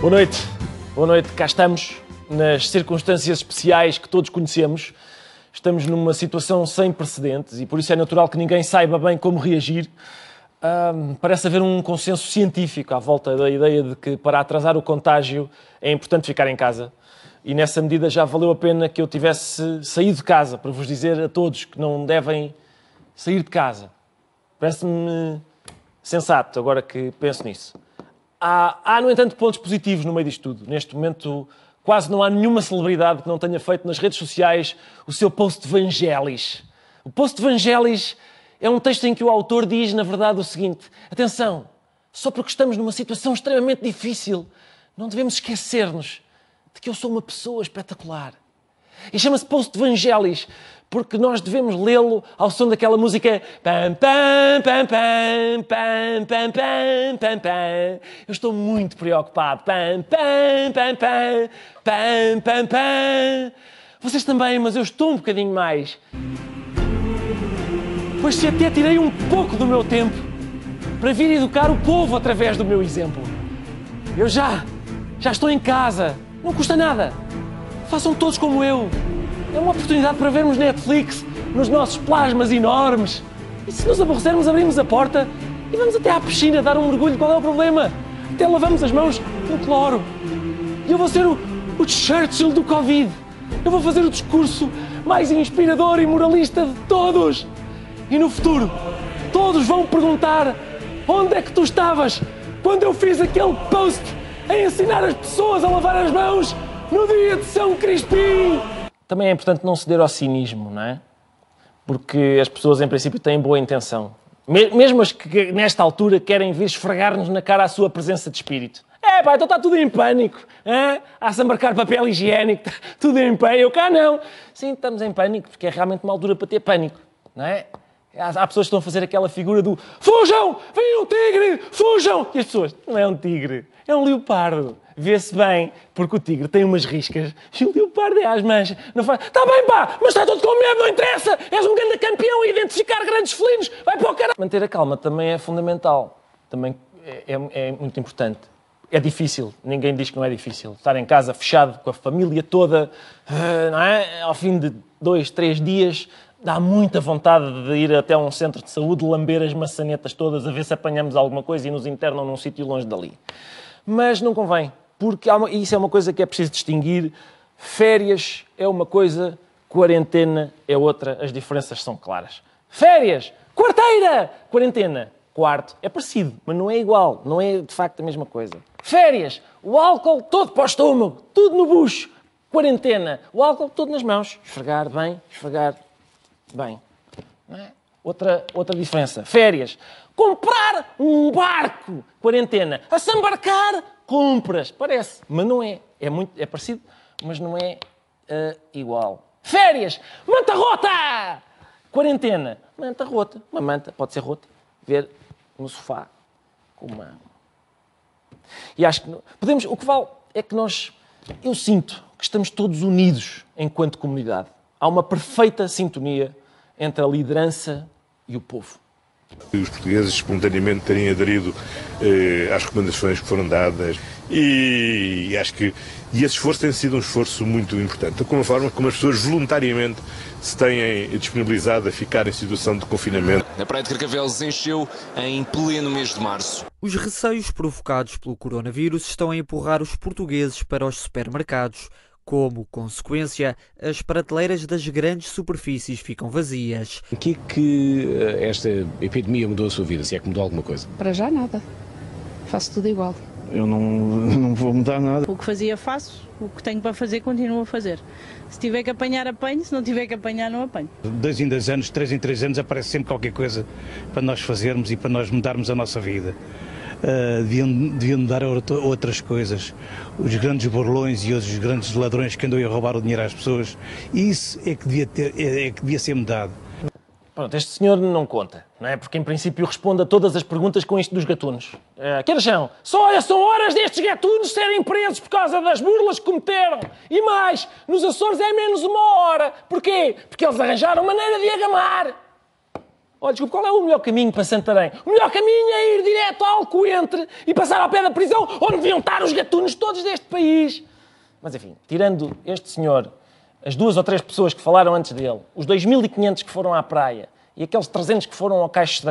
Boa noite. Boa noite. Cá estamos, nas circunstâncias especiais que todos conhecemos. Estamos numa situação sem precedentes e por isso é natural que ninguém saiba bem como reagir. Parece haver um consenso científico à volta da ideia de que para atrasar o contágio é importante ficar em casa. E nessa medida já valeu a pena que eu tivesse saído de casa para vos dizer a todos que não devem sair de casa. Parece-me sensato agora que penso nisso. Há, há, no entanto, pontos positivos no meio disto tudo. Neste momento, quase não há nenhuma celebridade que não tenha feito nas redes sociais o seu post de Vangelis. O post de Vangelis é um texto em que o autor diz, na verdade, o seguinte: atenção, só porque estamos numa situação extremamente difícil, não devemos esquecer-nos de que eu sou uma pessoa espetacular. E chama-se Post de Vangelis, porque nós devemos lê-lo ao som daquela música pam pam pam pam pam pam pam pam. Eu estou muito preocupado. Pam pam pam pam pam pam pam. Vocês também, mas eu estou um bocadinho mais. Pois se até tirei um pouco do meu tempo para vir educar o povo através do meu exemplo. Eu já, já estou em casa. Não custa nada. Façam todos como eu. É uma oportunidade para vermos Netflix nos nossos plasmas enormes. E se nos aborrecermos, abrimos a porta e vamos até à piscina dar um mergulho. Qual é o problema? Até lavamos as mãos no cloro. E eu vou ser o, o Churchill do Covid. Eu vou fazer o discurso mais inspirador e moralista de todos. E no futuro, todos vão perguntar onde é que tu estavas quando eu fiz aquele post a ensinar as pessoas a lavar as mãos no dia de São Crispim. Também é importante não ceder ao cinismo, não é? Porque as pessoas, em princípio, têm boa intenção. Mesmo as que, nesta altura, querem vir esfregar-nos na cara a sua presença de espírito. É, pá, então está tudo em pânico. Há-se a marcar papel higiênico, está tudo em pânico. Eu cá não. Sim, estamos em pânico, porque é realmente uma altura para ter pânico, não é? Há pessoas que estão a fazer aquela figura do fujam, vem um tigre, fujam! E as pessoas, não é um tigre, é um leopardo. Vê-se bem, porque o tigre tem umas riscas e o leopardo é às manchas. Não faz, está bem pá, mas está tudo com medo, não interessa, és um grande campeão a identificar grandes felinos, vai para o caralho. Manter a calma também é fundamental, também é, é, é muito importante. É difícil, ninguém diz que não é difícil. Estar em casa fechado com a família toda, não é? ao fim de dois, três dias, dá muita vontade de ir até um centro de saúde, lamber as maçanetas todas, a ver se apanhamos alguma coisa e nos internam num sítio longe dali. Mas não convém, porque uma, isso é uma coisa que é preciso distinguir. Férias é uma coisa, quarentena é outra, as diferenças são claras. Férias, quarteira, quarentena, quarto. É parecido, mas não é igual, não é de facto a mesma coisa. Férias, o álcool todo para o estômago, tudo no bucho. Quarentena, o álcool todo nas mãos. Esfregar bem, esfregar bem. É? Outra, outra diferença. Férias. Comprar um barco. Quarentena. A se compras. Parece, mas não é. É, muito, é parecido, mas não é uh, igual. Férias. Manta rota. Quarentena. Manta rota. Uma manta, pode ser rota. Ver no sofá com uma. E acho que podemos. O que vale é que nós. Eu sinto que estamos todos unidos enquanto comunidade. Há uma perfeita sintonia entre a liderança e o povo. Os portugueses espontaneamente terem aderido eh, às recomendações que foram dadas e, e, acho que e esse esforço tem sido um esforço muito importante. Como forma como as pessoas voluntariamente se têm disponibilizado a ficar em situação de confinamento. A Praia de Carcavelos encheu em pleno mês de março. Os receios provocados pelo coronavírus estão a empurrar os portugueses para os supermercados. Como consequência, as prateleiras das grandes superfícies ficam vazias. O que é que esta epidemia mudou a sua vida? Se é que mudou alguma coisa? Para já nada. Faço tudo igual. Eu não, não vou mudar nada. O que fazia, faço. O que tenho para fazer, continuo a fazer. Se tiver que apanhar, apanho. Se não tiver que apanhar, não apanho. Dois em dois anos, três em três anos, aparece sempre qualquer coisa para nós fazermos e para nós mudarmos a nossa vida. Deviam, deviam dar outras coisas. Os grandes borlões e os grandes ladrões que andam a roubar o dinheiro às pessoas, isso é que devia, ter, é, é que devia ser mudado. Pronto, este senhor não conta, não é? Porque em princípio responde a todas as perguntas com isto dos gatunos. Uh, que horas são? Só são horas destes gatunos serem presos por causa das burlas que cometeram. E mais, nos Açores é menos uma hora. Porquê? Porque eles arranjaram maneira de agamar. Olha, desculpe, qual é o melhor caminho para Santarém? O melhor caminho é ir direto ao Alcoentre e passar ao pé da prisão onde deviam estar os gatunos todos deste país. Mas enfim, tirando este senhor, as duas ou três pessoas que falaram antes dele, os 2.500 que foram à praia e aqueles 300 que foram ao Caixo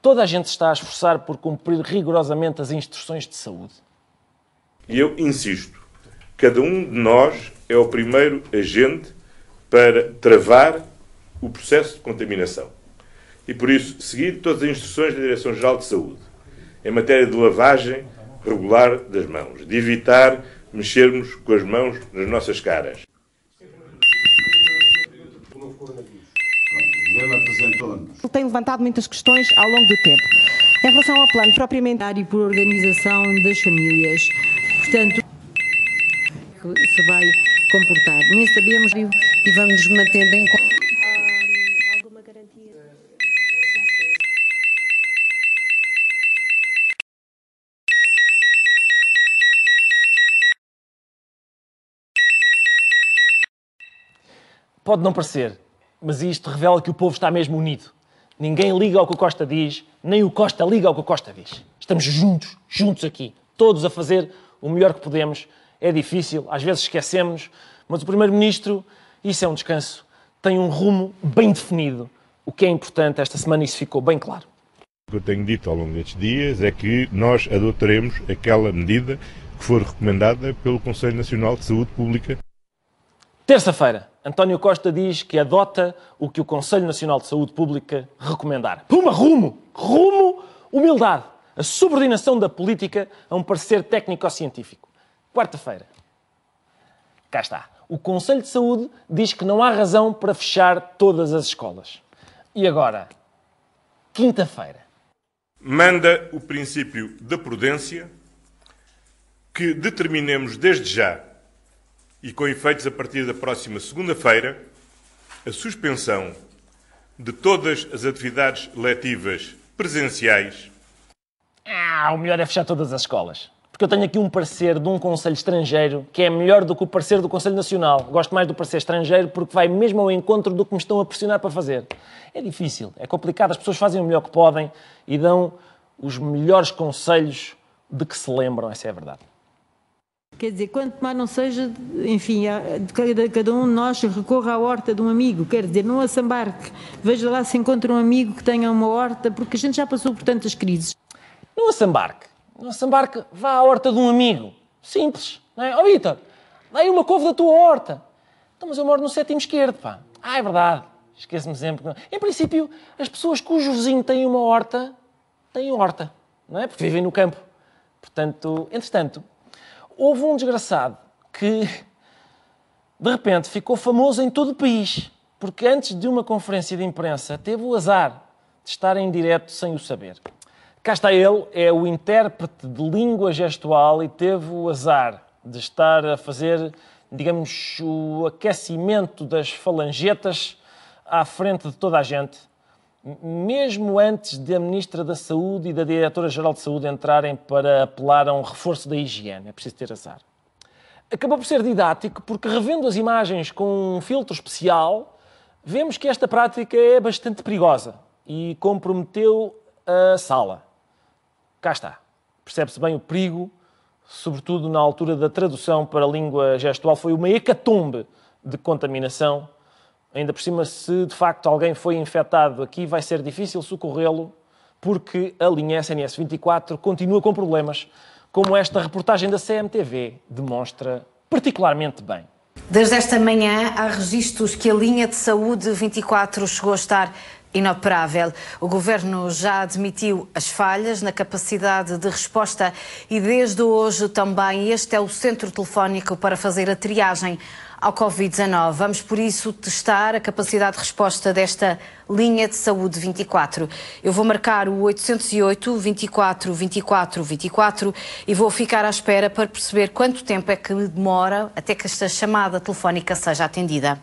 toda a gente está a esforçar por cumprir rigorosamente as instruções de saúde. E eu insisto, cada um de nós é o primeiro agente para travar o processo de contaminação. E por isso, seguir todas as instruções da Direção-Geral de Saúde em matéria de lavagem regular das mãos, de evitar mexermos com as mãos nas nossas caras. Ele tem levantado muitas questões ao longo do tempo. Em relação ao plano propriamente e por organização das famílias, portanto, se vai comportar. Nem sabemos e vamos mantendo em alguma garantia. Pode não parecer, mas isto revela que o povo está mesmo unido. Ninguém liga ao que o Costa diz, nem o Costa liga ao que o Costa diz. Estamos juntos, juntos aqui, todos a fazer o melhor que podemos. É difícil, às vezes esquecemos, mas o Primeiro-Ministro, isso é um descanso, tem um rumo bem definido. O que é importante, esta semana isso ficou bem claro. O que eu tenho dito ao longo destes dias é que nós adotaremos aquela medida que for recomendada pelo Conselho Nacional de Saúde Pública. Terça-feira, António Costa diz que adota o que o Conselho Nacional de Saúde Pública recomendar. Puma, rumo! Rumo, humildade. A subordinação da política a um parecer técnico-científico. Quarta-feira. Cá está. O Conselho de Saúde diz que não há razão para fechar todas as escolas. E agora? Quinta-feira. Manda o princípio da prudência que determinemos desde já e com efeitos a partir da próxima segunda-feira, a suspensão de todas as atividades letivas presenciais. Ah, o melhor é fechar todas as escolas. Porque eu tenho aqui um parecer de um Conselho estrangeiro que é melhor do que o parecer do Conselho Nacional. Gosto mais do parecer estrangeiro porque vai mesmo ao encontro do que me estão a pressionar para fazer. É difícil, é complicado, as pessoas fazem o melhor que podem e dão os melhores conselhos de que se lembram, essa é a verdade. Quer dizer, quanto mais não seja, enfim, cada, cada um de nós recorra à horta de um amigo, quer dizer, não assambarque. Veja lá se encontra um amigo que tenha uma horta, porque a gente já passou por tantas crises. Não assambarque. Não assambarque, vá à horta de um amigo. Simples, não é? Ó oh, Vitor, dá aí uma couve da tua horta. Então, mas eu moro no sétimo esquerdo, pá. Ah, é verdade. Esqueço-me sempre. Em princípio, as pessoas cujo vizinho tem uma horta, têm horta, não é? Porque vivem no campo. Portanto, entretanto, houve um desgraçado que de repente ficou famoso em todo o país, porque antes de uma conferência de imprensa teve o azar de estar em direto sem o saber. Cá está ele, é o intérprete de língua gestual e teve o azar de estar a fazer, digamos, o aquecimento das falangetas à frente de toda a gente mesmo antes da Ministra da Saúde e da Diretora-Geral de Saúde entrarem para apelar a um reforço da higiene. É preciso ter azar. Acabou por ser didático porque, revendo as imagens com um filtro especial, vemos que esta prática é bastante perigosa e comprometeu a sala. Cá está. Percebe-se bem o perigo, sobretudo na altura da tradução para a língua gestual. Foi uma hecatombe de contaminação Ainda por cima, se de facto alguém foi infectado aqui, vai ser difícil socorrê-lo, porque a linha SNS 24 continua com problemas, como esta reportagem da CMTV demonstra particularmente bem. Desde esta manhã há registros que a linha de saúde 24 chegou a estar inoperável. O governo já admitiu as falhas na capacidade de resposta e desde hoje também este é o centro telefónico para fazer a triagem ao Covid-19. Vamos, por isso, testar a capacidade de resposta desta linha de saúde 24. Eu vou marcar o 808 24 24 24 e vou ficar à espera para perceber quanto tempo é que demora até que esta chamada telefónica seja atendida.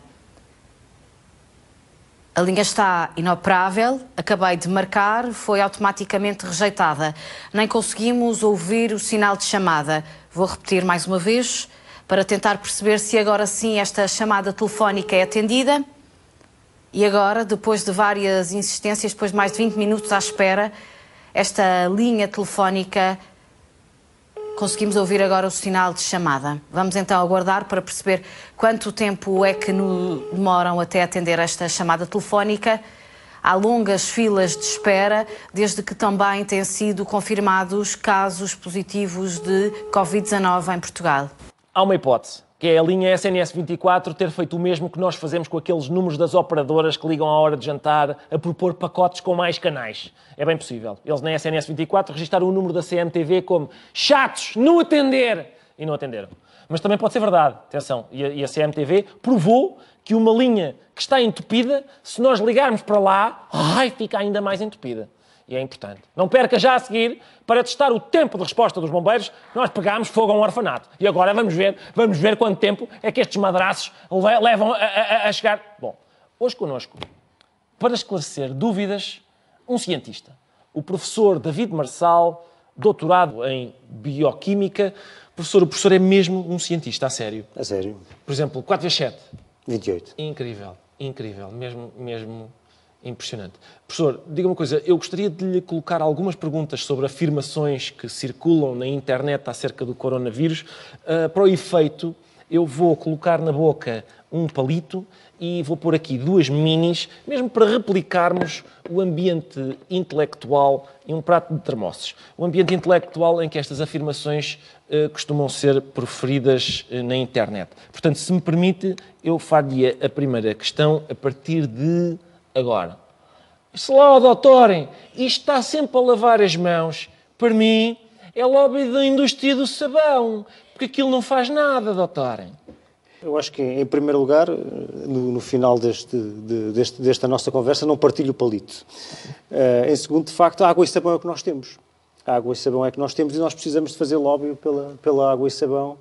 A linha está inoperável, acabei de marcar, foi automaticamente rejeitada. Nem conseguimos ouvir o sinal de chamada. Vou repetir mais uma vez para tentar perceber se agora sim esta chamada telefónica é atendida. E agora, depois de várias insistências, depois de mais de 20 minutos à espera, esta linha telefónica conseguimos ouvir agora o sinal de chamada. Vamos então aguardar para perceber quanto tempo é que demoram até atender esta chamada telefónica. Há longas filas de espera, desde que também têm sido confirmados casos positivos de Covid-19 em Portugal. Há uma hipótese, que é a linha SNS 24 ter feito o mesmo que nós fazemos com aqueles números das operadoras que ligam à hora de jantar a propor pacotes com mais canais. É bem possível. Eles na SNS 24 registaram o número da CMTV como chatos, não atender! E não atenderam. Mas também pode ser verdade, atenção, e a, CMTV provou que uma linha que está entupida, se nós ligarmos para lá, ai, fica ainda mais entupida. E é importante. Não perca já a seguir, para testar o tempo de resposta dos bombeiros, nós pegámos fogo a um orfanato. E agora vamos ver, vamos ver quanto tempo é que estes madraços levam a, a, a chegar. Bom, hoje connosco, para esclarecer dúvidas, um cientista, o professor David Marçal, doutorado em Bioquímica. Professor, o professor é mesmo um cientista, a sério. A sério. Por exemplo, 4 vezes 7. 28. Incrível, incrível, mesmo, mesmo impressionante. Professor, diga uma coisa, eu gostaria de lhe colocar algumas perguntas sobre afirmações que circulam na internet acerca do coronavírus. Uh, para o efeito, eu vou colocar na boca um palito e vou pôr aqui duas minis, mesmo para replicarmos o ambiente intelectual e um prato de termossos. O ambiente intelectual em que estas afirmações uh, costumam ser proferidas uh, na internet. Portanto, se me permite, eu faria a primeira questão a partir de agora. Se lá, doutorem, isto está sempre a lavar as mãos. Para mim, é lobby da indústria do sabão, porque aquilo não faz nada, doutorem. Eu acho que, em primeiro lugar, no, no final deste, de, deste, desta nossa conversa, não partilho o palito. Uh, em segundo, de facto, a água e sabão é o que nós temos. A água e sabão é o que nós temos e nós precisamos de fazer lobby pela, pela água e sabão,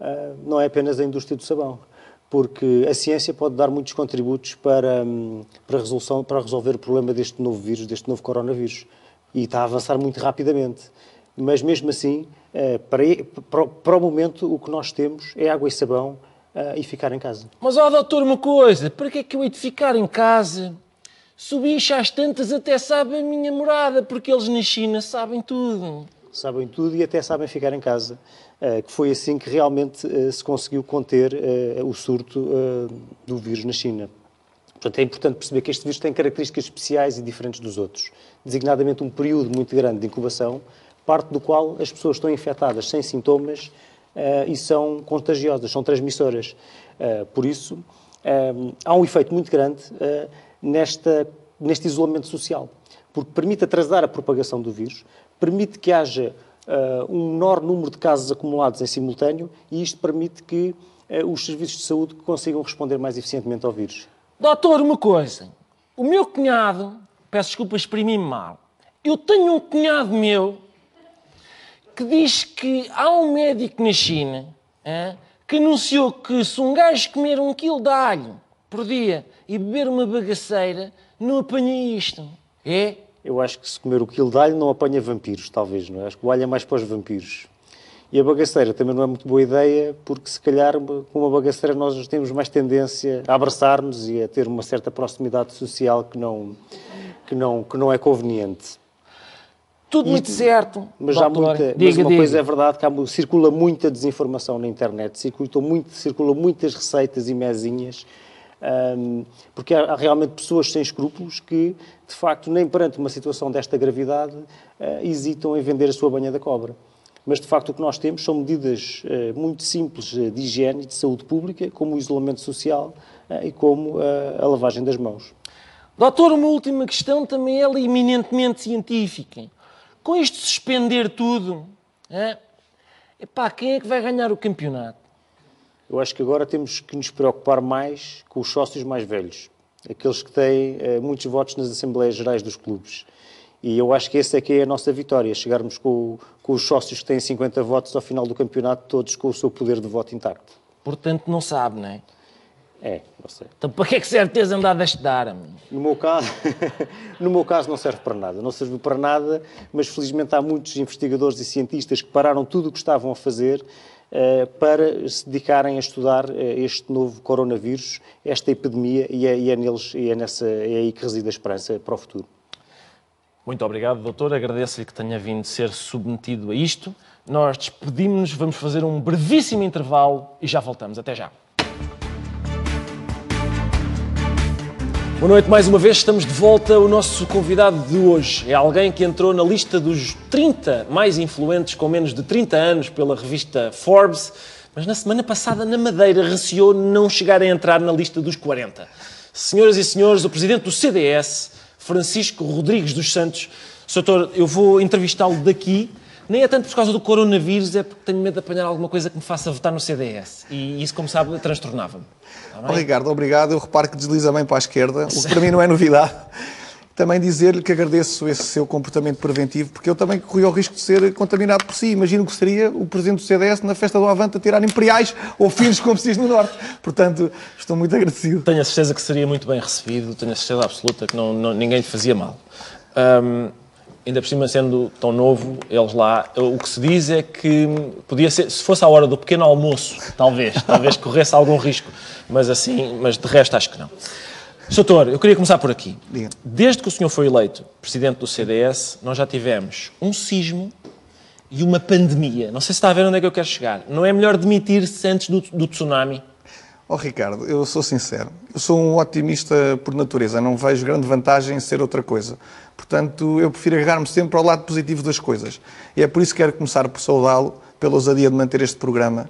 uh, não é apenas a indústria do sabão porque a ciência pode dar muitos contributos para, hum, para, resolução, para resolver o problema deste novo vírus, deste novo coronavírus. E está a avançar muito rapidamente. Mas mesmo assim, eh, para, para o momento, o que nós temos é água e sabão eh, e ficar em casa. Mas, ó, doutor, uma coisa, para que é que eu hei de ficar em casa? Se o bicho às tantas até sabe a minha morada, porque eles na China sabem tudo. Sabem tudo e até sabem ficar em casa. Eh, que foi assim que realmente eh, se conseguiu conter eh, o surto do vírus na China. Portanto, é importante perceber que este vírus tem características especiais e diferentes dos outros, designadamente um período muito grande de incubação, parte do qual as pessoas estão infectadas sem sintomas e são contagiosas, são transmissoras. Por isso, há um efeito muito grande nesta, neste isolamento social, porque permite atrasar a propagação do vírus, permite que haja uh, um menor número de casos acumulados em simultâneo e isto permite que uh, os serviços de saúde consigam responder mais eficientemente ao vírus. Doutor, uma coisa. O meu cunhado, peço desculpa, exprimi-me mal. Eu tenho um cunhado meu que diz que há um médico na China hein, que anunciou que se um gajo comer um quilo de alho por dia e beber uma bagaceira, não apanha isto. É? Eu acho que se comer o quilo de alho não apanha vampiros, talvez, não é? Acho que o alho é mais para os vampiros. E a bagaceira também não é muito boa ideia, porque se calhar com uma bagaceira nós temos mais tendência a abraçar-nos e a ter uma certa proximidade social que não, que não, que não é conveniente. Tudo e, muito certo. Mas, há muita, diga, mas uma diga. coisa é verdade, que há, circula muita desinformação na internet, circulam, muito, circulam muitas receitas e mesinhas um, porque há, realmente pessoas sem escrúpulos que, de facto, nem perante uma situação desta gravidade, uh, hesitam em vender a sua banha da cobra. Mas, de facto, o que nós temos são medidas uh, muito simples de higiene e de saúde pública, como o isolamento social e como a lavagem das mãos. Doutor, uma última questão também ela eminentemente científica. Com isto suspender tudo, é? Epá, quem é que vai ganhar o campeonato? Eu acho que agora temos que nos preocupar mais com os sócios mais velhos, aqueles que têm eh, muitos votos nas Assembleias Gerais dos clubes. E eu acho que essa é que é a nossa vitória, chegarmos com, com os sócios que têm 50 votos ao final do campeonato, todos com o seu poder de voto intacto. Portanto, não sabe, não é? É, não sei. Então para que é que serve teres andado a estudar? Amigo? No meu caso, no meu caso não serve para nada. Não serviu para nada, mas felizmente há muitos investigadores e cientistas que pararam tudo o que estavam a fazer para se dedicarem a estudar eh, este novo coronavírus, esta epidemia, e é, e é neles, e é, nessa, é aí que reside a esperança para o futuro. Muito obrigado, doutor. Agradeço-lhe que tenha vindo ser submetido a isto. Nós despedimos-nos, vamos fazer um brevíssimo intervalo e já voltamos. Até já. Boa noite mais uma vez, estamos de volta. O nosso convidado de hoje é alguém que entrou na lista dos 30 mais influentes com menos de 30 anos pela revista Forbes, mas na semana passada na Madeira receou não chegar a entrar na lista dos 40. Senhoras e senhores, o presidente do CDS, Francisco Rodrigues dos Santos. Doutor, eu vou entrevistá-lo daqui nem é tanto por causa do coronavírus, é porque tenho medo de apanhar alguma coisa que me faça votar no CDS. E isso, como sabe, transtornava-me. Oh, Ricardo, obrigado. Eu reparo que desliza bem para a esquerda, o que para mim não é novidade. Também dizer-lhe que agradeço esse seu comportamento preventivo, porque eu também corri o risco de ser contaminado por si. Imagino que seria o presidente do CDS na festa do Avante a tirar imperiais ou filhos como se diz no Norte. Portanto, estou muito agradecido. Tenho a certeza que seria muito bem recebido, tenho a certeza absoluta que não, não ninguém lhe fazia mal. Um, ainda por cima sendo tão novo, eles lá, o que se diz é que podia ser, se fosse a hora do pequeno almoço, talvez, talvez corresse algum risco, mas assim, mas de resto acho que não. Doutor, eu queria começar por aqui. Diga. Desde que o senhor foi eleito presidente do CDS, nós já tivemos um sismo e uma pandemia. Não sei se está a ver onde é que eu quero chegar. Não é melhor demitir-se antes do, do tsunami? Oh, Ricardo, eu sou sincero. Eu sou um otimista por natureza. Não vejo grande vantagem em ser outra coisa. Portanto, eu prefiro agarrar-me sempre ao lado positivo das coisas. E é por isso que quero começar por saudá-lo pela ousadia de manter este programa,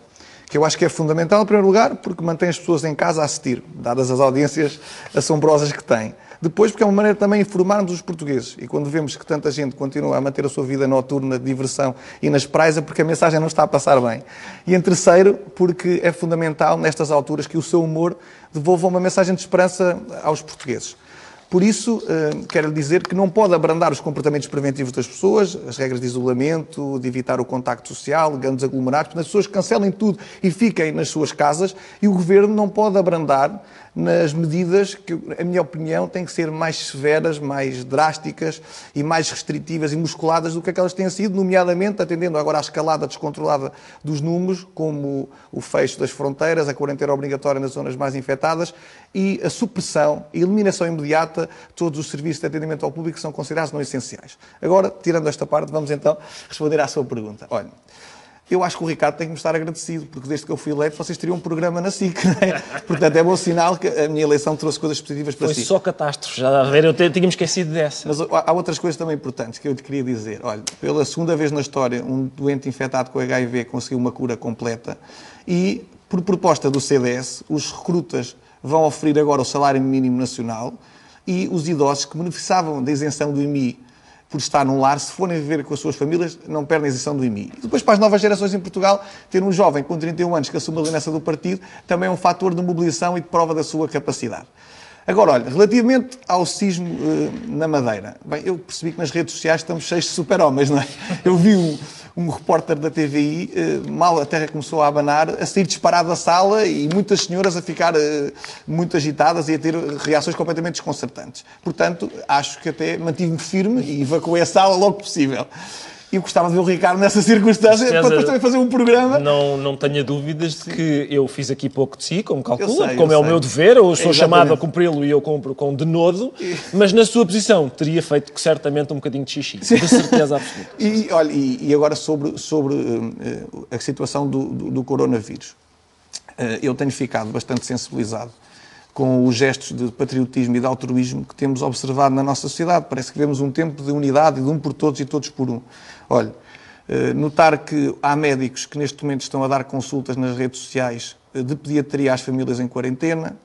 que eu acho que é fundamental, em primeiro lugar, porque mantém as pessoas em casa a assistir, dadas as audiências assombrosas que tem. Depois, porque é uma maneira também de informarmos os portugueses. E quando vemos que tanta gente continua a manter a sua vida noturna de diversão e nas praias, é porque a mensagem não está a passar bem. E em terceiro, porque é fundamental, nestas alturas, que o seu humor devolva uma mensagem de esperança aos portugueses. Por isso, eh, quero dizer que não pode abrandar os comportamentos preventivos das pessoas, as regras de isolamento, de evitar o contacto social, grandes aglomerados, para as pessoas cancelem tudo e fiquem nas suas casas, e o governo não pode abrandar nas medidas que, a minha opinião, têm que ser mais severas, mais drásticas e mais restritivas e musculadas do que aquelas têm sido, nomeadamente atendendo agora à escalada descontrolada dos números, como o fecho das fronteiras, a quarentena obrigatória nas zonas mais infectadas e a supressão e eliminação imediata de todos os serviços de atendimento ao público que são considerados não essenciais. Agora, tirando esta parte, vamos então responder à sua pergunta. Olha, eu acho que o Ricardo tem que me estar agradecido, porque desde que eu fui eleito vocês teriam um programa na SIC, é? Portanto, é bom sinal que a minha eleição trouxe coisas positivas para Foi si. Foi só catástrofe, já a ver, eu tinha-me esquecido dessa. Mas há outras coisas também importantes que eu te queria dizer. Olha, pela segunda vez na história, um doente infectado com HIV conseguiu uma cura completa e, por proposta do CDS, os recrutas vão oferir agora o salário mínimo nacional e os idosos que beneficiavam da isenção do IMI por estar num lar, se forem viver com as suas famílias, não perdem a isenção do IMI. E depois, para as novas gerações em Portugal, ter um jovem com 31 anos que assume a liderança do partido também é um fator de mobilização e de prova da sua capacidade. Agora, olha, relativamente ao sismo uh, na Madeira, bem, eu percebi que nas redes sociais estamos cheios de super-homens, não é? Eu vi um, um repórter da TVI, uh, mal a terra começou a abanar, a sair disparado da sala e muitas senhoras a ficar uh, muito agitadas e a ter reações completamente desconcertantes. Portanto, acho que até mantive-me firme e evacuei a sala logo possível e gostava de ver o Ricardo nessa circunstância César, para depois também fazer um programa. Não, não tenha dúvidas de que eu fiz aqui pouco de si, como calcula, como é sei. o meu dever, eu sou Exatamente. chamado a cumpri-lo e eu cumpro com denodo, mas na sua posição teria feito certamente um bocadinho de xixi, Sim. de certeza absoluta. e, olha, e, e, agora sobre, sobre uh, a situação do, do, do coronavírus. Uh, eu tenho ficado bastante sensibilizado com os gestos de patriotismo e de altruísmo que temos observado na nossa sociedade. Parece que vemos um tempo de unidade, de um por todos e todos por um. Olha, eh, notar que há médicos que neste momento estão a dar consultas nas redes sociais eh, de pediatria às famílias em quarentena,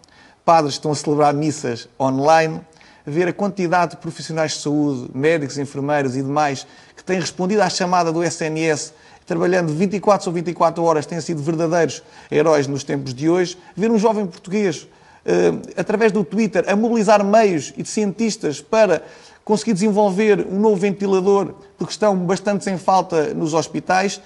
padres estão a celebrar missas online, ver a quantidade de profissionais de saúde, médicos, enfermeiros e demais, que têm respondido à chamada do SNS trabalhando 24 ou 24 horas, têm sido verdadeiros heróis nos tempos de hoje. Ver um jovem português através do Twitter, a mobilizar meios e de cientistas para conseguir desenvolver um novo ventilador, porque estão bastante sem falta nos hospitais.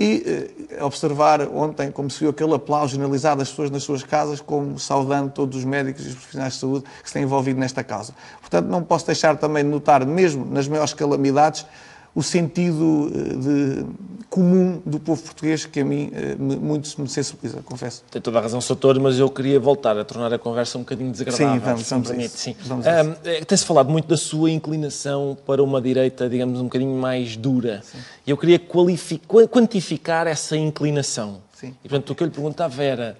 E uh, observar ontem como se viu aquele aplauso generalizado das pessoas nas suas casas, como saudando todos os médicos e os profissionais de saúde que se têm envolvido nesta causa. Portanto, não posso deixar também de notar, mesmo nas maiores calamidades, o sentido eh, de, comum do povo português que a mim eh, me, muito me sensibiliza, confesso. Tem toda a razão, Soutor, mas eu queria voltar a tornar a conversa um bocadinho desagradável. Sim, vamos, vamos a isso. Sim. Vamos Um, Tem-se falado muito da sua inclinação para uma direita, digamos, um bocadinho mais dura. E eu queria quantificar essa inclinação. Sim. E, portanto, o que eu lhe perguntava era,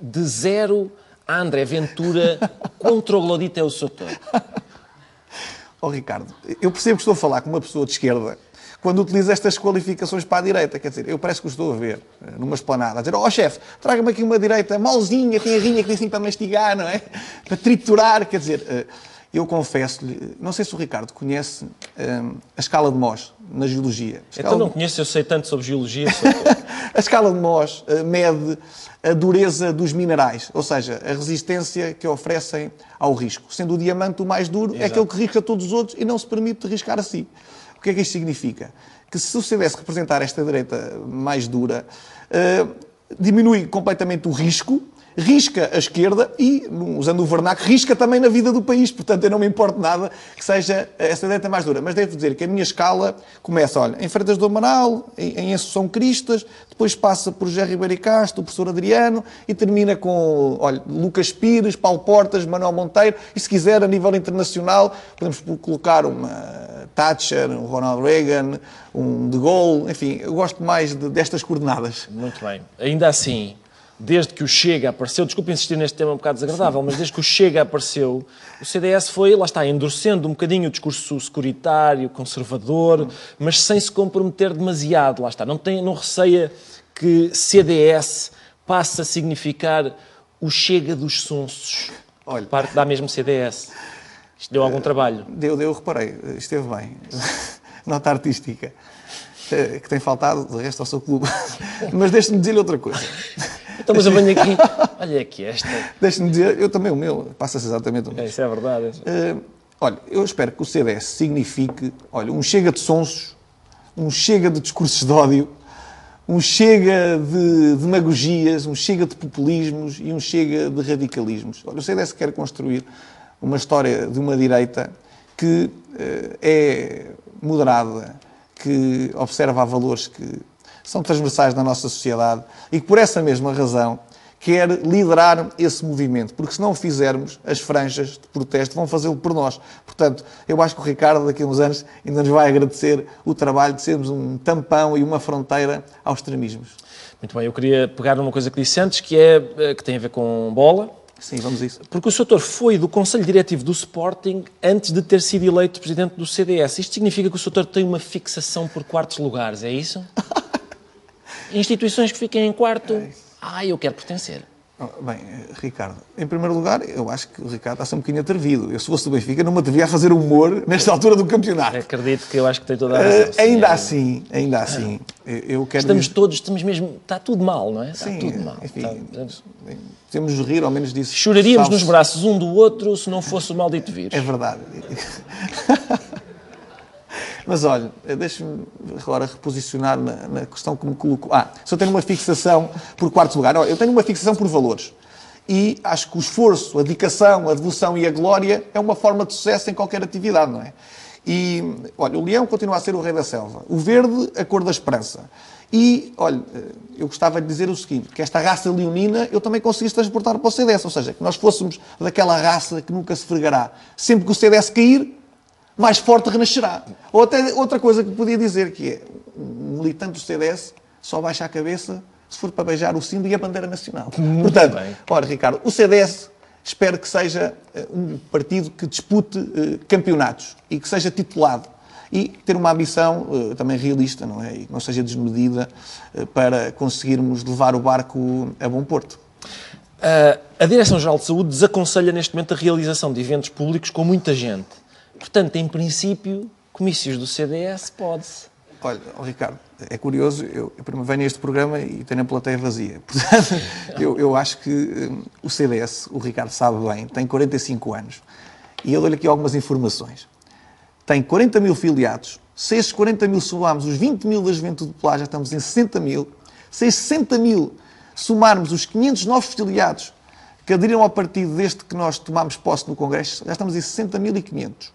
de zero a André Ventura, quão troglodita é o Soutor? Ó Ricardo, eu percebo que estou a falar com uma pessoa de esquerda quando utiliza estas qualificações para a direita. Quer dizer, eu parece que o estou a ver eh, numa esplanada, a dizer, ó chefe, traga-me aqui uma direita malzinha, tem a rinha que tem assim para mastigar, não é? Para triturar. Quer dizer, eh, eu confesso-lhe, não sei se o Ricardo conhece eh, a escala de Mohs na geologia. Então não de- conheço, eu sei tanto sobre geologia, a escala de Mohs eh, mede a dureza dos minerais, ou seja, a resistência que oferecem ao risco. Sendo o diamante o mais duro, é Exato. aquele que risca todos os outros e não se permite riscar a si. O que é que isto significa? Que se o CDS representar esta direita mais dura, eh, diminui completamente o risco, risca a esquerda e, usando o vernáculo, risca também na vida do país. Portanto, eu não me importo nada que seja essa direita mais dura. Mas devo dizer que a minha escala começa, olha, em Freitas do Amaral, em, Assunção Cristas, depois passa por José Ribeiro o professor Adriano, e termina com, olha, Lucas Pires, Paulo Portas, Manuel Monteiro, e se quiser, a nível internacional, podemos colocar uma Thatcher, um Ronald Reagan, um De Gaulle, enfim, eu gosto mais de- destas coordenadas. Muito bem. Ainda assim, desde que o Chega apareceu, desculpe insistir neste tema um bocado desagradável, mas desde que o Chega apareceu, o CDS foi, lá está, endurecendo um bocadinho o discurso securitário, conservador, mas sem se comprometer demasiado, lá está. Não, tem, não receia que CDS passe a significar o Chega dos sonsos. Olha. Parte da mesmo CDS. Isto deu algum trabalho. Deu, deu, reparei, esteve bem. Nota artística. eh, Que tem faltado, de resto, ao seu clube. Mas deixe-me dizer-lhe outra coisa. Então, mas eu venho aqui. Olha aqui esta. Deixe-me dizer, eu também o meu, passa-se exatamente o mesmo. Isso é verdade. Eh, olha, eu espero que o CDS signifique, olha, um chega de sonsos, um chega de discursos de ódio, um chega de demagogias, um chega de populismos e um chega de radicalismos. Olha, o CDS quer construir uma história de uma direita que eh, é moderada, que observa valores que são transversais na nossa sociedade e que, por essa mesma razão, quer liderar esse movimento, porque se não o fizermos, as franjas de protesto vão fazê-lo por nós. Portanto, eu acho que o Ricardo, daqui a uns anos, ainda nos vai agradecer o trabalho de sermos um tampão e uma fronteira aos extremismos. Muito bem, eu queria pegar numa coisa que disse antes, que, é, eh, que tem a ver com bola. Sim, vamos a isso. Porque o Sr. Foi do Conselho Diretivo do Sporting antes de ter sido eleito presidente do CDS. Isto significa que o Sr. Tem uma fixação por quartos lugares, é isso? Instituições que fiquem em quarto. Ah, eu quero pertencer. Oh, Bem, eh, Ricardo, em primeiro lugar, eu acho que o Ricardo está a ser um bocadinho atrevido. Eu, se fosse do Benfica, não me atrevia a fazer humor nesta altura do campeonato. Acredito que eu acho que tem toda a razão. Eh, sim, ainda é. assim, ainda assim, eu- eu quero Estamos dizer- todos, estamos mesmo. Está tudo mal, não é? Está Sim, tudo mal. enfim, Está- temos de rir ao menos disso. Choraríamos nos braços um do outro se não fosse o maldito vírus. É verdade. Mas olha, deixe-me agora reposicionar na, na questão que me colocou. Ah, se eu tenho uma fixação por quarto lugar, olha, eu tenho uma fixação por valores. E acho que o esforço, a dedicação, a devoção e a glória é uma forma de sucesso em qualquer atividade, não é? E, olha, o leão continua a ser o rei da selva. O verde, a cor da esperança. E, olha, eu gostava de dizer o seguinte, que esta raça leonina eu também conseguisse transportar para o CDS, ou seja, que nós fôssemos daquela raça que nunca se fregará. Sempre que o CDS cair, mais forte renascerá. Ou até outra coisa que podia dizer, que é um militante do CDS só baixa a cabeça se for para beijar o símbolo e a bandeira nacional. Portanto, bem. ora, Ricardo, o CDS espero que seja eh, um partido que dispute eh, campeonatos e que seja titulado. E ter uma ambição eh, também realista, não é? E que não seja desmedida eh, para conseguirmos levar o barco a bom porto. Uh, a Direção-Geral de Saúde desaconselha neste momento a realização de eventos públicos com muita gente. Portanto, em princípio, comícios do CDS pode-se. Olha, Ricardo, é curioso, eu, eu venho a este programa e tenho a plateia vazia. Portanto, eu, eu acho que hum, o CDS, o Ricardo sabe bem, tem 45 anos. E eu dou-lhe aqui algumas informações. Tem 40 mil filiados. Se esses 40 mil somarmos os 20 mil da Juventude Popular, já estamos em 60 mil. Se esses 60 mil somarmos os 500 novos filiados que aderiram ao partido desde que nós tomámos posse no Congresso, já estamos em 60.500.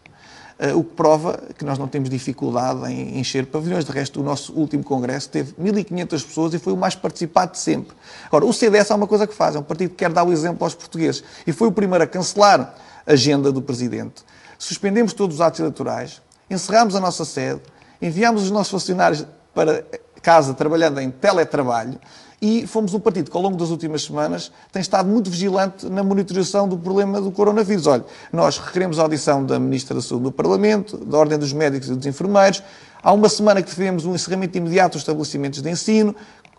Uh, o que prova que nós não temos dificuldade em encher pavilhões. De resto, o nosso último congresso teve 1.500 pessoas e foi o mais participado de sempre. Agora, o CDS há uma coisa que faz, é um partido que quer dar o exemplo aos portugueses. E foi o primeiro a cancelar a agenda do Presidente. Suspendemos todos os atos eleitorais, encerramos a nossa sede, enviámos os nossos funcionários para casa trabalhando em teletrabalho e fomos um partido que, ao longo das últimas semanas, tem estado muito vigilante na monitorização do problema do coronavírus. Olha, nós requeremos a audição da Ministra da Saúde no Parlamento, da Ordem dos Médicos e dos Enfermeiros. Há uma semana que defendemos um encerramento imediato dos estabelecimentos de ensino.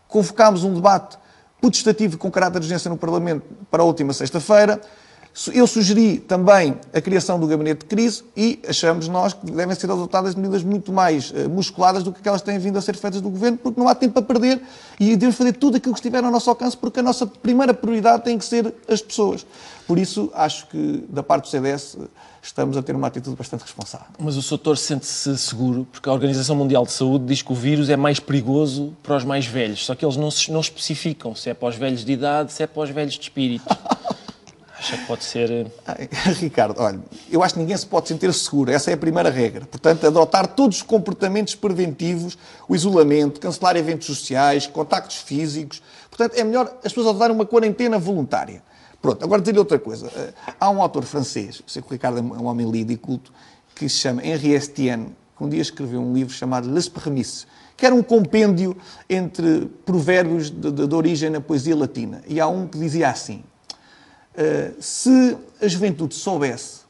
Convocámos um debate putestativo com caráter de urgência no Parlamento para a última sexta-feira. Eu sugeri também a criação do gabinete de crise e achamos nós que devem ser adotadas medidas muito mais uh, musculadas do que aquelas que têm vindo a ser feitas do governo, porque não há tempo a perder e devemos fazer tudo aquilo que estiver ao nosso alcance, porque a nossa primeira prioridade tem que ser as pessoas. Por isso, acho que da parte do CDS estamos a ter uma atitude bastante responsável. Mas o Soutor sente-se seguro, porque a Organização Mundial de Saúde diz que o vírus é mais perigoso para os mais velhos, só que eles não, não especificam se é para os velhos de idade, se é para os velhos de espírito. Acha que pode ser. Eh, Ricardo, olha, eu acho que ninguém se pode sentir seguro, essa é a primeira regra. Portanto, adotar todos os comportamentos preventivos, o isolamento, cancelar eventos sociais, contactos físicos. Portanto, é melhor as pessoas adotarem uma quarentena voluntária. Pronto, agora dizer-lhe outra coisa. Eh, há um autor francês, sei que o Ricardo é um homem lido e culto, que se chama Henri Estienne, que um dia escreveu um livro chamado Les Prémices, que era um compêndio entre provérbios de, de, de origem na poesia latina. E há um que dizia assim: eh, se a juventude soubesse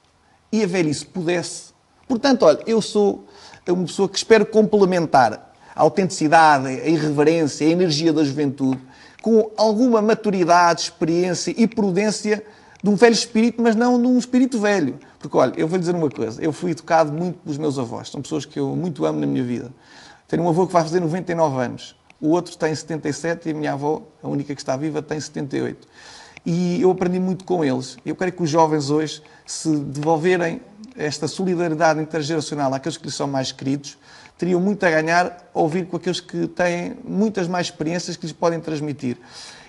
e a velhice pudesse. Portanto, olha, eu sou uma pessoa que espero complementar a autenticidade, a irreverência, a energia da juventude com alguma maturidade, experiência e prudência de um velho espírito, mas não de um espírito velho. Porque, olha, eu vou lhe dizer uma coisa: eu fui educado muito pelos meus avós, são pessoas que eu muito amo na minha vida. Tenho um avô que vai fazer 99 anos, o outro tem 77 e a minha avó, a única que está viva, tem 78 e eu aprendi muito com eles. Eu quero que os jovens hoje se devolverem esta solidariedade intergeracional àqueles que lhes são mais queridos, teriam muito a ganhar a ouvir com aqueles que têm muitas mais experiências que lhes podem transmitir.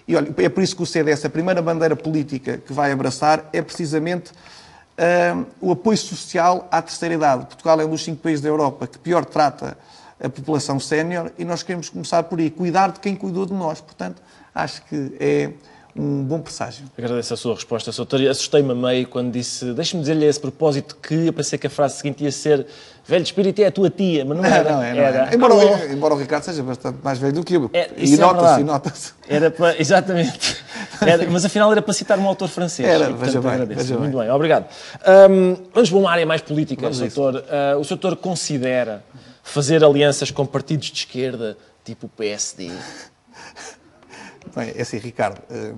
E olha, é por isso que o CDS, a primeira bandeira política que vai abraçar, é precisamente uh, o apoio social à terceira idade. Portugal é um dos cinco países da Europa que pior trata a população sénior e nós queremos começar por aí, cuidar de quem cuidou de nós. Portanto, acho que é um bom presságio. Agradeço a sua resposta, Soutor. Assustei-me a meio quando disse, deixe-me dizer-lhe a esse propósito que eu pensei que a frase seguinte ia ser velho espírito é a tua tia, mas não, não era. Não, é, não era. Embora, o, embora o Ricardo seja bastante mais velho do que eu. É, e nota-se, é nota-se. Era para, exatamente. Era, mas afinal era para citar um autor francês. Era, e, portanto, veja bem, agradeço. Veja Muito bem. bem, obrigado. Um, vamos para uma área mais política, Soutor. Uh, o Soutor considera fazer alianças com partidos de esquerda, tipo o PSD? É assim, Ricardo. Uh,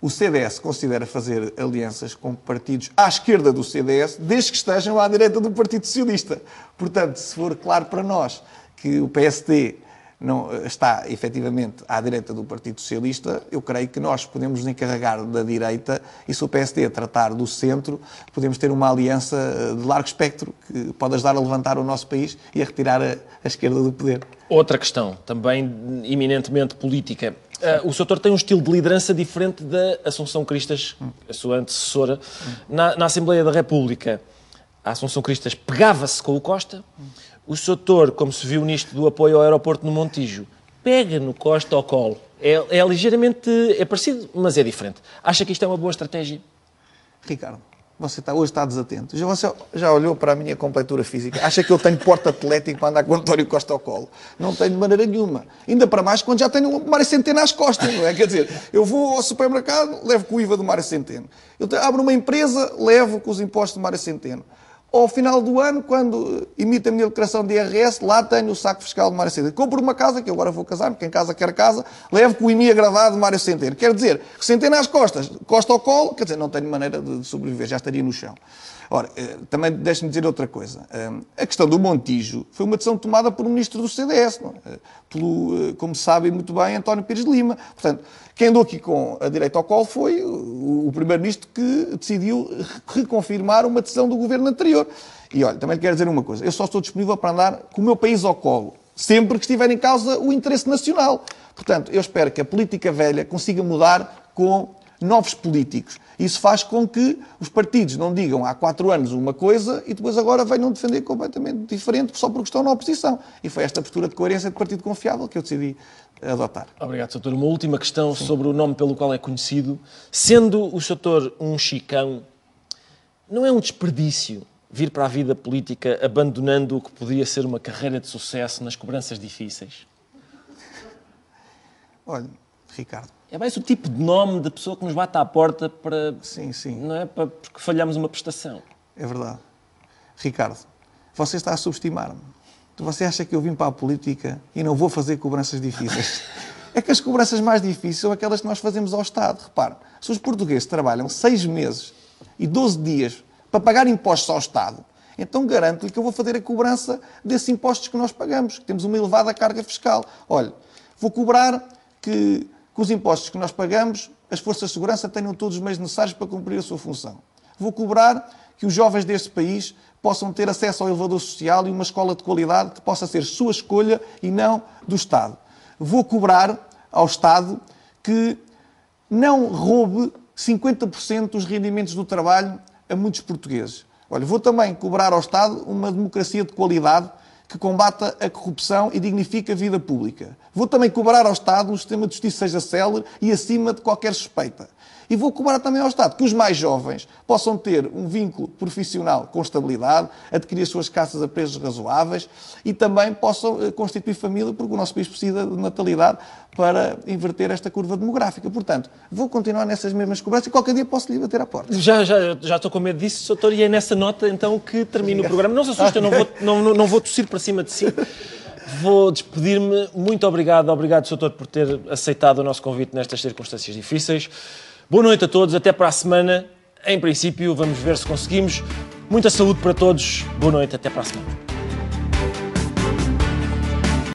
o CDS considera fazer alianças com partidos à esquerda do CDS, desde que estejam à direita do Partido Socialista. Portanto, se for claro para nós que o PSD não está efetivamente à direita do Partido Socialista, eu creio que nós podemos nos encarregar da direita e se o PSD tratar do centro, podemos ter uma aliança de largo espectro que pode ajudar a levantar o nosso país e a retirar a, a esquerda do poder. Outra questão, também eminentemente política. Uh, o Soutor tem um estilo de liderança diferente da Assunção Cristas, a sua antecessora, na, na Assembleia da República. A Assunção Cristas pegava-se com o Costa, o Soutor, como se viu nisto do apoio ao aeroporto no Montijo, pega no Costa ao colo. É, é ligeiramente, é parecido, mas é diferente. Acha que isto é uma boa estratégia? Ricardo, você está, hoje está desatento. Já, você já olhou para a minha completura física? Acha que eu tenho porte atlético para andar com o António Costa ao colo? Não tenho de maneira nenhuma. Ainda para mais quando já tenho o Mário Centeno às costas, não é? Quer dizer, eu vou ao supermercado, levo com o IVA do Mário Centeno. Eu abro uma empresa, levo com os impostos do Mário Centeno ao final do ano, quando emito a minha declaração de IRS, lá tenho o saco fiscal de Mário Centeno. Compro uma casa, que agora vou casar, quem casa quer casa, levo com o IMI agravado de Mário Centeno. Quer dizer, Centeno às costas, costa ao colo, quer dizer, não tenho maneira de sobreviver, já estaria no chão. Ora, eh, também deixe-me dizer outra coisa. Eh, a questão do Montijo foi uma decisão tomada por um ministro do CDS, é? pelo, como sabem muito bem, António Pires Lima. Portanto, quem andou aqui com a direita ao colo foi o, primeiro-ministro que decidiu reconfirmar uma decisão do governo anterior. E olha, também quero dizer uma coisa: eu só estou disponível para andar com o meu país ao colo, sempre que estiver em causa o interesse nacional. Portanto, eu espero que a política velha consiga mudar com novos políticos. Isso faz com que os partidos não digam há quatro anos uma coisa e depois agora venham defender completamente diferente só porque estão na oposição. E foi esta postura de coerência de partido confiável que eu decidi adotar. Obrigado, Soutor. Uma última questão Sim. sobre o nome pelo qual é conhecido. Sendo o Soutor um chicão, não é um desperdício vir para a vida política abandonando o que podia ser uma carreira de sucesso nas cobranças difíceis? Olha, Ricardo. É mais o tipo de nome da pessoa que nos bate à porta para. Sim, sim. Não é para, porque falhamos uma prestação. É verdade. Ricardo, você está a subestimar-me. Você acha que eu vim para a política e não vou fazer cobranças difíceis? é que as cobranças mais difíceis são aquelas que nós fazemos ao Estado. Repare, se os portugueses trabalham seis meses e 12 dias para pagar impostos ao Estado, então garanto-lhe que eu vou fazer a cobrança desses impostos que nós pagamos, que temos uma elevada carga fiscal. Olha, vou cobrar que, que os impostos que nós pagamos, as forças de segurança tenham todos os meios necessários para cumprir a sua função. Vou cobrar que os jovens deste país possam ter acesso ao elevador social e uma escola de qualidade que possa ser sua escolha e não do Estado. Vou cobrar ao Estado que não roube 50% dos rendimentos do trabalho a muitos portugueses. Olha, vou também cobrar ao Estado uma democracia de qualidade que combata a corrupção e dignifique a vida pública. Vou também cobrar ao Estado um sistema de justiça seja célere e acima de qualquer suspeita. E vou cobrar também ao Estado que os mais jovens possam ter um vínculo profissional com estabilidade, adquirir as suas casas a preços razoáveis e também possam eh, constituir família, porque o nosso país precisa de natalidade para inverter esta curva demográfica. Portanto, vou continuar nessas mesmas cobranças e qualquer dia posso lhe bater à porta. Já, já, já estou com medo disso, doutor, e é nessa nota então que termino o programa. Não se assuste, eu não vou, não, não vou tossir para cima de si. Vou despedir-me. Muito obrigado, obrigado, doutor, por ter aceitado o nosso convite nestas circunstâncias difíceis. Boa noite a todos, até para a semana. Em princípio, vamos ver se conseguimos. Muita saúde para todos. Boa noite, até para a semana.